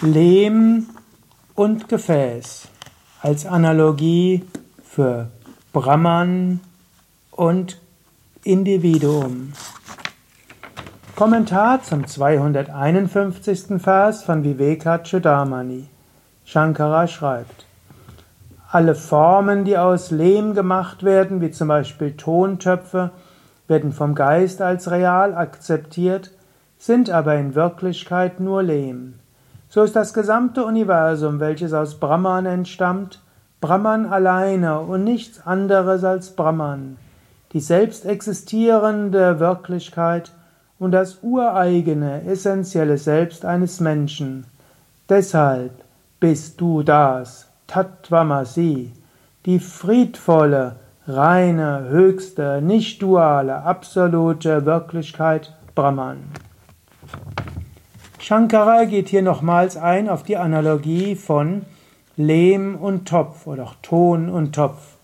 Lehm und Gefäß als Analogie für Brahman und Individuum. Kommentar zum 251. Vers von Vivekachudamani. Shankara schreibt, alle Formen, die aus Lehm gemacht werden, wie zum Beispiel Tontöpfe, werden vom Geist als real akzeptiert, sind aber in Wirklichkeit nur Lehm. So ist das gesamte Universum, welches aus Brahman entstammt, Brahman alleine und nichts anderes als Brahman, die selbst existierende Wirklichkeit und das ureigene, essentielle Selbst eines Menschen. Deshalb bist du das, Tattvamasi, die friedvolle, reine, höchste, nicht duale, absolute Wirklichkeit Brahman. Shankara geht hier nochmals ein auf die Analogie von Lehm und Topf oder auch Ton und Topf.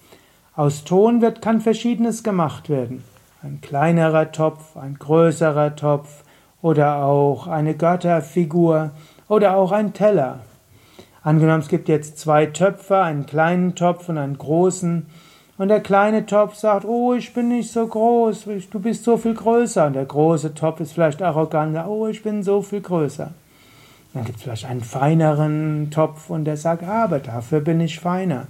Aus Ton wird, kann Verschiedenes gemacht werden. Ein kleinerer Topf, ein größerer Topf oder auch eine Götterfigur oder auch ein Teller. Angenommen, es gibt jetzt zwei Töpfe, einen kleinen Topf und einen großen. Und der kleine Topf sagt, oh, ich bin nicht so groß, du bist so viel größer. Und der große Topf ist vielleicht arrogant, oh, ich bin so viel größer. Dann gibt es vielleicht einen feineren Topf und der sagt, aber dafür bin ich feiner.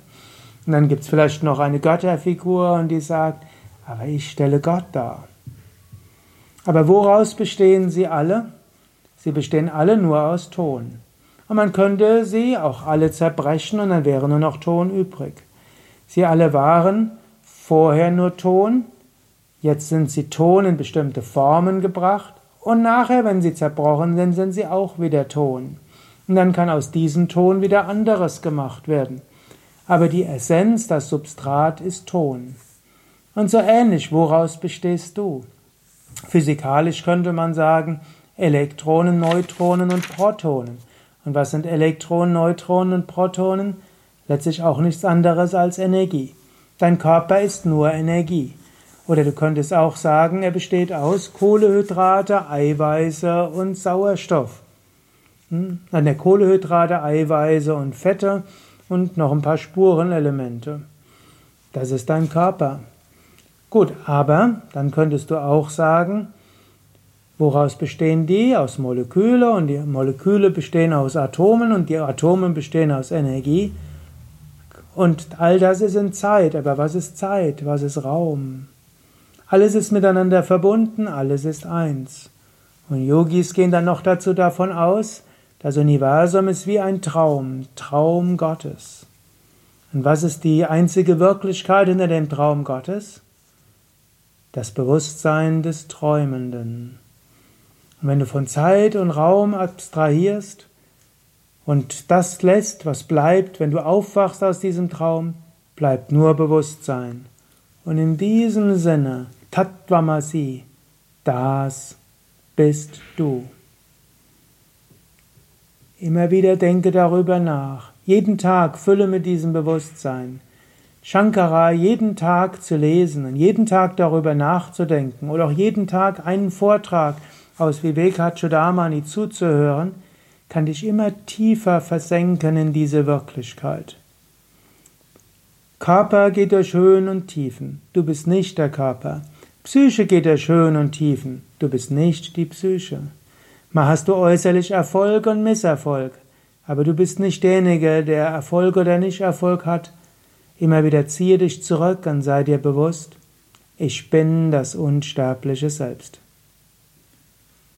Und dann gibt es vielleicht noch eine Götterfigur und die sagt, aber ich stelle Gott dar. Aber woraus bestehen sie alle? Sie bestehen alle nur aus Ton. Und man könnte sie auch alle zerbrechen und dann wäre nur noch Ton übrig. Sie alle waren vorher nur Ton, jetzt sind sie Ton in bestimmte Formen gebracht und nachher, wenn sie zerbrochen sind, sind sie auch wieder Ton. Und dann kann aus diesem Ton wieder anderes gemacht werden. Aber die Essenz, das Substrat ist Ton. Und so ähnlich, woraus bestehst du? Physikalisch könnte man sagen, Elektronen, Neutronen und Protonen. Und was sind Elektronen, Neutronen und Protonen? Letztlich auch nichts anderes als Energie. Dein Körper ist nur Energie. Oder du könntest auch sagen, er besteht aus Kohlehydrate, Eiweiße und Sauerstoff. Hm? Dann der Kohlehydrate, Eiweiße und Fette und noch ein paar Spurenelemente. Das ist dein Körper. Gut, aber dann könntest du auch sagen, woraus bestehen die? Aus Moleküle und die Moleküle bestehen aus Atomen und die Atome bestehen aus Energie. Und all das ist in Zeit. Aber was ist Zeit? Was ist Raum? Alles ist miteinander verbunden, alles ist eins. Und Yogis gehen dann noch dazu davon aus, das Universum ist wie ein Traum, Traum Gottes. Und was ist die einzige Wirklichkeit hinter dem Traum Gottes? Das Bewusstsein des Träumenden. Und wenn du von Zeit und Raum abstrahierst, und das lässt, was bleibt, wenn du aufwachst aus diesem Traum, bleibt nur Bewusstsein. Und in diesem Sinne, Tattvamasi, das bist du. Immer wieder denke darüber nach. Jeden Tag fülle mit diesem Bewusstsein. Shankara jeden Tag zu lesen und jeden Tag darüber nachzudenken oder auch jeden Tag einen Vortrag aus Vivekachudamani zuzuhören, kann dich immer tiefer versenken in diese Wirklichkeit. Körper geht durch Höhen und Tiefen. Du bist nicht der Körper. Psyche geht durch Höhen und Tiefen. Du bist nicht die Psyche. Mal hast du äußerlich Erfolg und Misserfolg. Aber du bist nicht derjenige, der Erfolg oder Nicht-Erfolg hat. Immer wieder ziehe dich zurück und sei dir bewusst, ich bin das unsterbliche Selbst.